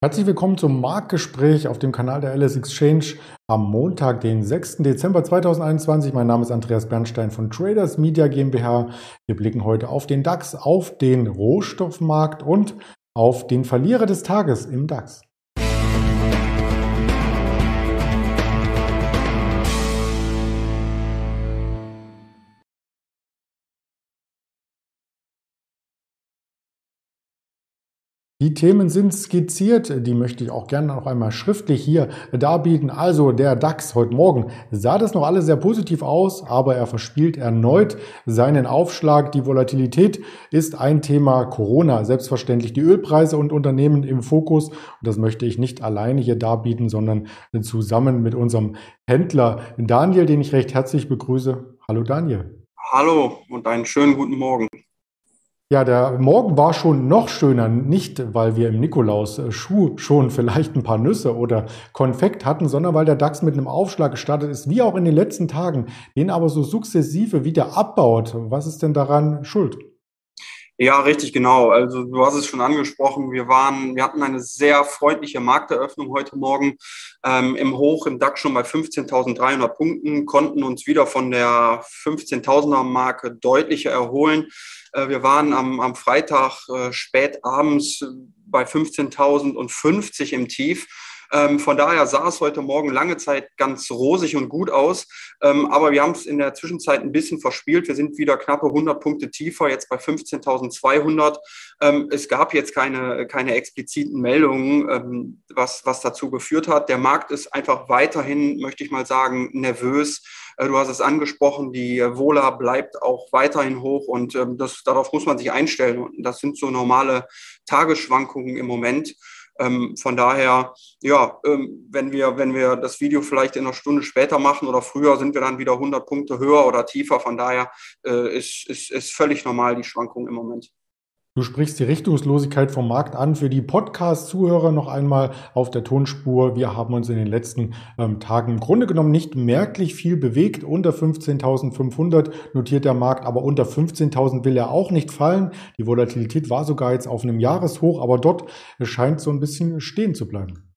Herzlich willkommen zum Marktgespräch auf dem Kanal der LS Exchange am Montag, den 6. Dezember 2021. Mein Name ist Andreas Bernstein von Traders Media GmbH. Wir blicken heute auf den DAX, auf den Rohstoffmarkt und auf den Verlierer des Tages im DAX. Die Themen sind skizziert, die möchte ich auch gerne noch einmal schriftlich hier darbieten. Also der DAX heute Morgen sah das noch alles sehr positiv aus, aber er verspielt erneut seinen Aufschlag. Die Volatilität ist ein Thema Corona, selbstverständlich die Ölpreise und Unternehmen im Fokus. Und das möchte ich nicht alleine hier darbieten, sondern zusammen mit unserem Händler Daniel, den ich recht herzlich begrüße. Hallo Daniel. Hallo und einen schönen guten Morgen. Ja, der Morgen war schon noch schöner, nicht weil wir im Nikolaus äh, Schuh schon vielleicht ein paar Nüsse oder Konfekt hatten, sondern weil der DAX mit einem Aufschlag gestartet ist, wie auch in den letzten Tagen, den aber so sukzessive wieder abbaut. Was ist denn daran schuld? Ja, richtig, genau. Also du hast es schon angesprochen. Wir waren, wir hatten eine sehr freundliche Markteröffnung heute Morgen ähm, im Hoch im DAX schon bei 15.300 Punkten, konnten uns wieder von der 15.000er Marke deutlicher erholen. Äh, wir waren am, am Freitag äh, spät abends bei 15.050 im Tief. Ähm, von daher sah es heute Morgen lange Zeit ganz rosig und gut aus. Ähm, aber wir haben es in der Zwischenzeit ein bisschen verspielt. Wir sind wieder knappe 100 Punkte tiefer, jetzt bei 15.200. Ähm, es gab jetzt keine, keine expliziten Meldungen, ähm, was, was dazu geführt hat. Der Markt ist einfach weiterhin, möchte ich mal sagen, nervös. Äh, du hast es angesprochen, die Vola bleibt auch weiterhin hoch und ähm, das, darauf muss man sich einstellen. Das sind so normale Tagesschwankungen im Moment. Ähm, von daher, ja, ähm, wenn wir, wenn wir das Video vielleicht in einer Stunde später machen oder früher, sind wir dann wieder 100 Punkte höher oder tiefer. Von daher äh, ist, ist, ist völlig normal die Schwankung im Moment. Du sprichst die Richtungslosigkeit vom Markt an. Für die Podcast-Zuhörer noch einmal auf der Tonspur. Wir haben uns in den letzten ähm, Tagen im Grunde genommen nicht merklich viel bewegt. Unter 15.500 notiert der Markt, aber unter 15.000 will er auch nicht fallen. Die Volatilität war sogar jetzt auf einem Jahreshoch, aber dort scheint so ein bisschen stehen zu bleiben.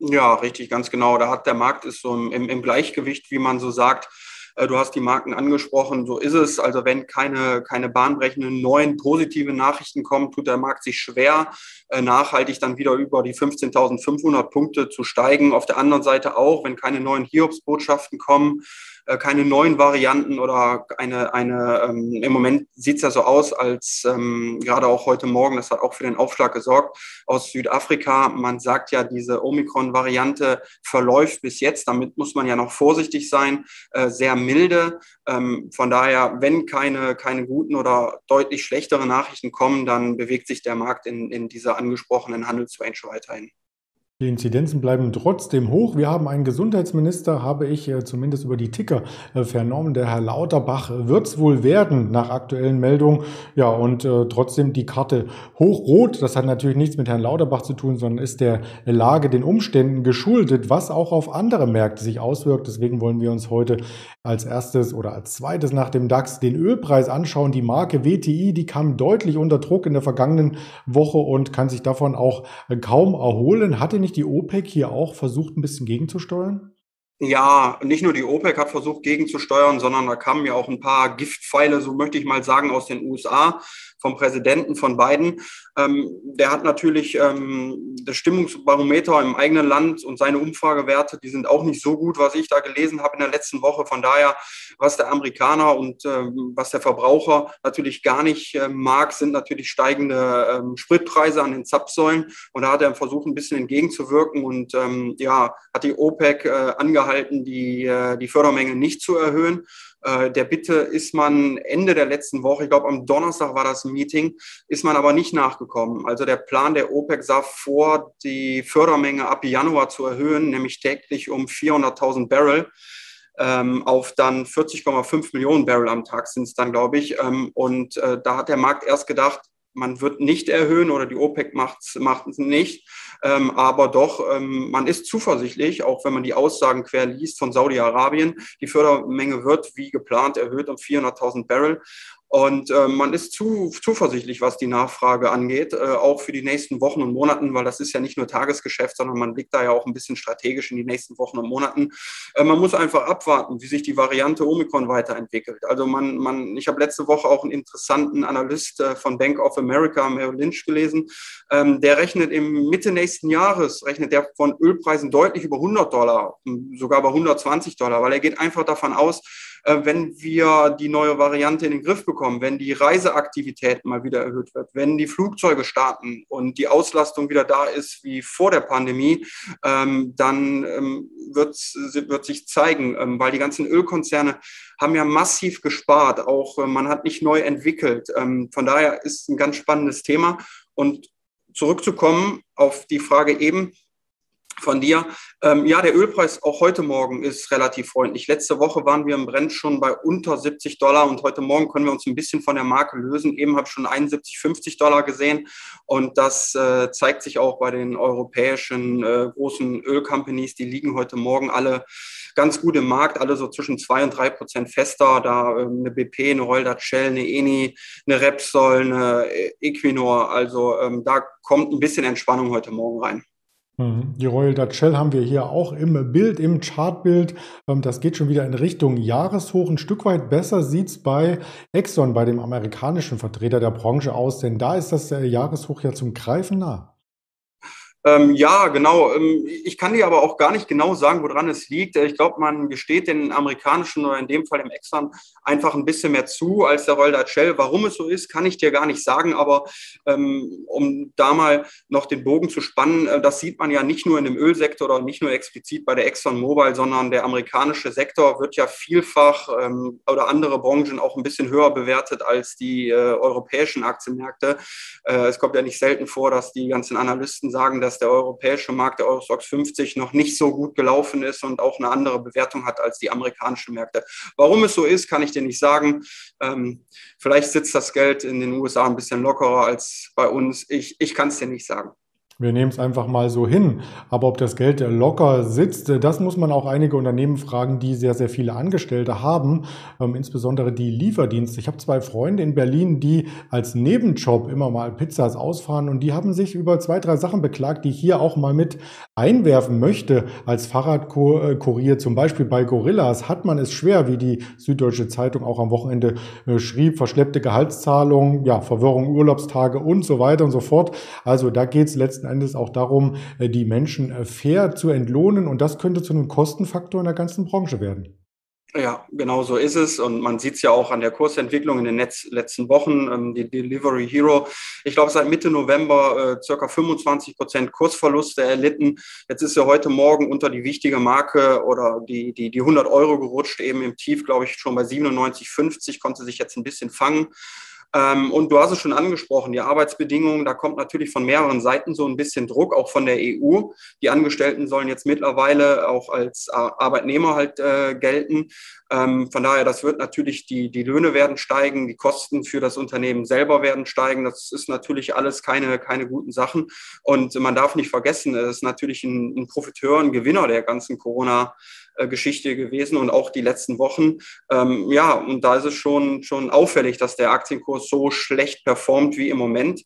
Ja, richtig, ganz genau. Da hat der Markt ist so im, im Gleichgewicht, wie man so sagt. Äh, du hast die Marken angesprochen, so ist es. Also wenn keine, keine bahnbrechenden neuen positive Nachrichten kommen, tut der Markt sich schwer, äh, nachhaltig dann wieder über die 15.500 Punkte zu steigen. Auf der anderen Seite auch, wenn keine neuen Hiobsbotschaften kommen, äh, keine neuen Varianten oder eine, eine ähm, im Moment sieht es ja so aus, als ähm, gerade auch heute Morgen, das hat auch für den Aufschlag gesorgt, aus Südafrika. Man sagt ja, diese Omikron-Variante verläuft bis jetzt, damit muss man ja noch vorsichtig sein, äh, sehr milde. Ähm, von daher, wenn keine, keine guten oder deutlich schlechtere Nachrichten kommen, dann bewegt sich der Markt in, in dieser angesprochenen Handelsrange weiterhin. Die Inzidenzen bleiben trotzdem hoch. Wir haben einen Gesundheitsminister, habe ich äh, zumindest über die Ticker äh, vernommen. Der Herr Lauterbach wird es wohl werden nach aktuellen Meldungen. Ja, und äh, trotzdem die Karte hochrot. Das hat natürlich nichts mit Herrn Lauterbach zu tun, sondern ist der Lage, den Umständen geschuldet, was auch auf andere Märkte sich auswirkt. Deswegen wollen wir uns heute als erstes oder als zweites nach dem DAX den Ölpreis anschauen. Die Marke WTI, die kam deutlich unter Druck in der vergangenen Woche und kann sich davon auch kaum erholen. Hatte nicht die OPEC hier auch versucht, ein bisschen gegenzusteuern? Ja, nicht nur die OPEC hat versucht gegenzusteuern, sondern da kamen ja auch ein paar Giftpfeile, so möchte ich mal sagen, aus den USA vom Präsidenten von Biden. Ähm, der hat natürlich ähm, das Stimmungsbarometer im eigenen Land und seine Umfragewerte, die sind auch nicht so gut, was ich da gelesen habe in der letzten Woche. Von daher, was der Amerikaner und ähm, was der Verbraucher natürlich gar nicht äh, mag, sind natürlich steigende ähm, Spritpreise an den Zapfsäulen. Und da hat er versucht, ein bisschen entgegenzuwirken und ähm, ja, hat die OPEC äh, angehalten, die, äh, die Fördermenge nicht zu erhöhen. Äh, der Bitte ist man Ende der letzten Woche, ich glaube am Donnerstag war das Meeting, ist man aber nicht nachgekommen. Also der Plan der OPEC sah vor, die Fördermenge ab Januar zu erhöhen, nämlich täglich um 400.000 Barrel ähm, auf dann 40,5 Millionen Barrel am Tag sind es dann, glaube ich. Ähm, und äh, da hat der Markt erst gedacht, man wird nicht erhöhen oder die OPEC macht es nicht. Ähm, aber doch, ähm, man ist zuversichtlich, auch wenn man die Aussagen quer liest von Saudi-Arabien. Die Fördermenge wird wie geplant erhöht um 400.000 Barrel. Und äh, man ist zu, zuversichtlich, was die Nachfrage angeht, äh, auch für die nächsten Wochen und Monaten, weil das ist ja nicht nur Tagesgeschäft, sondern man blickt da ja auch ein bisschen strategisch in die nächsten Wochen und Monaten. Äh, man muss einfach abwarten, wie sich die Variante Omikron weiterentwickelt. Also man, man, ich habe letzte Woche auch einen interessanten Analyst äh, von Bank of America, Merrill Lynch, gelesen. Ähm, der rechnet im Mitte nächsten Jahres, rechnet der von Ölpreisen deutlich über 100 Dollar, sogar bei 120 Dollar, weil er geht einfach davon aus, wenn wir die neue Variante in den Griff bekommen, wenn die Reiseaktivität mal wieder erhöht wird, wenn die Flugzeuge starten und die Auslastung wieder da ist wie vor der Pandemie, ähm, dann ähm, wird, wird sich zeigen, ähm, weil die ganzen Ölkonzerne haben ja massiv gespart, auch äh, man hat nicht neu entwickelt. Von daher ist ein ganz spannendes Thema. Und zurückzukommen auf die Frage eben, von dir. Ähm, ja, der Ölpreis auch heute Morgen ist relativ freundlich. Letzte Woche waren wir im Brent schon bei unter 70 Dollar und heute Morgen können wir uns ein bisschen von der Marke lösen. Eben habe ich schon 71, 50 Dollar gesehen und das äh, zeigt sich auch bei den europäischen äh, großen Ölcompanies. Die liegen heute Morgen alle ganz gut im Markt, alle so zwischen zwei und drei Prozent fester. Da äh, eine BP, eine Roldat Shell, eine Eni, eine Repsol, eine Equinor. Also ähm, da kommt ein bisschen Entspannung heute Morgen rein. Mhm. Die Royal Dutch Shell haben wir hier auch im Bild, im Chartbild. Ähm, das geht schon wieder in Richtung Jahreshoch. Ein Stück weit besser sieht es bei Exxon, bei dem amerikanischen Vertreter der Branche aus, denn da ist das äh, Jahreshoch ja zum Greifen nah. Ähm, ja, genau. Ähm, ich kann dir aber auch gar nicht genau sagen, woran es liegt. Ich glaube, man gesteht den amerikanischen oder in dem Fall dem Exxon einfach ein bisschen mehr zu als der Royal Shell. Warum es so ist, kann ich dir gar nicht sagen. Aber ähm, um da mal noch den Bogen zu spannen, äh, das sieht man ja nicht nur in dem Ölsektor oder nicht nur explizit bei der Exxon Mobil, sondern der amerikanische Sektor wird ja vielfach ähm, oder andere Branchen auch ein bisschen höher bewertet als die äh, europäischen Aktienmärkte. Äh, es kommt ja nicht selten vor, dass die ganzen Analysten sagen, dass dass der europäische Markt, der Eurostox 50, noch nicht so gut gelaufen ist und auch eine andere Bewertung hat als die amerikanischen Märkte. Warum es so ist, kann ich dir nicht sagen. Ähm, vielleicht sitzt das Geld in den USA ein bisschen lockerer als bei uns. Ich, ich kann es dir nicht sagen. Wir nehmen es einfach mal so hin. Aber ob das Geld locker sitzt, das muss man auch einige Unternehmen fragen, die sehr, sehr viele Angestellte haben, ähm, insbesondere die Lieferdienste. Ich habe zwei Freunde in Berlin, die als Nebenjob immer mal Pizzas ausfahren und die haben sich über zwei, drei Sachen beklagt, die ich hier auch mal mit einwerfen möchte. Als Fahrradkurier zum Beispiel bei Gorillas hat man es schwer, wie die Süddeutsche Zeitung auch am Wochenende äh, schrieb, verschleppte Gehaltszahlungen, ja, Verwirrung, Urlaubstage und so weiter und so fort. Also da geht es letzten Endes auch darum, äh, die Menschen äh, fair zu entlohnen. Und das könnte zu einem Kostenfaktor in der ganzen Branche werden. Ja, genau so ist es. Und man sieht es ja auch an der Kursentwicklung in den Netz, letzten Wochen. Ähm, die Delivery Hero, ich glaube, seit Mitte November äh, circa 25 Prozent Kursverluste erlitten. Jetzt ist er heute Morgen unter die wichtige Marke oder die, die, die 100 Euro gerutscht, eben im Tief, glaube ich, schon bei 97,50, konnte sich jetzt ein bisschen fangen. Ähm, und du hast es schon angesprochen, die Arbeitsbedingungen, da kommt natürlich von mehreren Seiten so ein bisschen Druck, auch von der EU. Die Angestellten sollen jetzt mittlerweile auch als Arbeitnehmer halt äh, gelten. Ähm, von daher, das wird natürlich, die, die Löhne werden steigen, die Kosten für das Unternehmen selber werden steigen. Das ist natürlich alles keine, keine guten Sachen. Und man darf nicht vergessen, es ist natürlich ein, ein Profiteur, ein Gewinner der ganzen Corona- äh, Geschichte gewesen und auch die letzten Wochen. Ähm, ja, und da ist es schon, schon auffällig, dass der Aktienkurs so schlecht performt wie im Moment.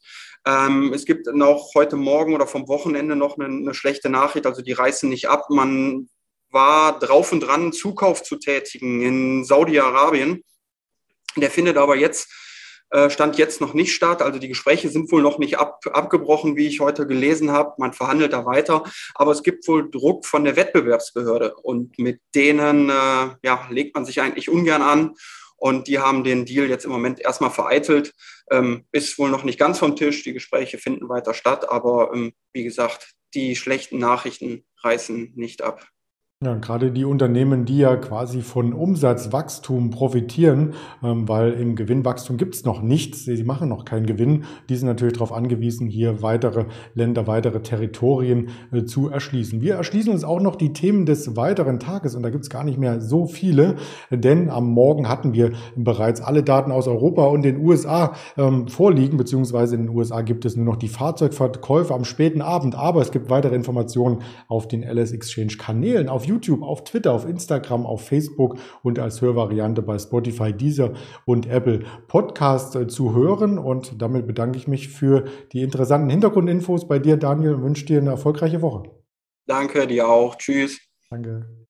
Ähm, es gibt noch heute Morgen oder vom Wochenende noch eine, eine schlechte Nachricht, also die reißen nicht ab. Man war drauf und dran, Zukauf zu tätigen in Saudi-Arabien. Der findet aber jetzt stand jetzt noch nicht statt. Also die Gespräche sind wohl noch nicht ab, abgebrochen, wie ich heute gelesen habe. Man verhandelt da weiter. Aber es gibt wohl Druck von der Wettbewerbsbehörde und mit denen äh, ja, legt man sich eigentlich ungern an. Und die haben den Deal jetzt im Moment erstmal vereitelt. Ähm, ist wohl noch nicht ganz vom Tisch. Die Gespräche finden weiter statt. Aber ähm, wie gesagt, die schlechten Nachrichten reißen nicht ab. Ja, gerade die Unternehmen, die ja quasi von Umsatzwachstum profitieren, ähm, weil im Gewinnwachstum gibt es noch nichts, sie machen noch keinen Gewinn, die sind natürlich darauf angewiesen, hier weitere Länder, weitere Territorien äh, zu erschließen. Wir erschließen uns auch noch die Themen des weiteren Tages und da gibt es gar nicht mehr so viele, denn am Morgen hatten wir bereits alle Daten aus Europa und den USA ähm, vorliegen, beziehungsweise in den USA gibt es nur noch die Fahrzeugverkäufe am späten Abend, aber es gibt weitere Informationen auf den LS Exchange Kanälen. Auf YouTube, auf Twitter, auf Instagram, auf Facebook und als Hörvariante bei Spotify, Deezer und Apple Podcast äh, zu hören. Und damit bedanke ich mich für die interessanten Hintergrundinfos bei dir, Daniel, und wünsche dir eine erfolgreiche Woche. Danke, dir auch. Tschüss. Danke.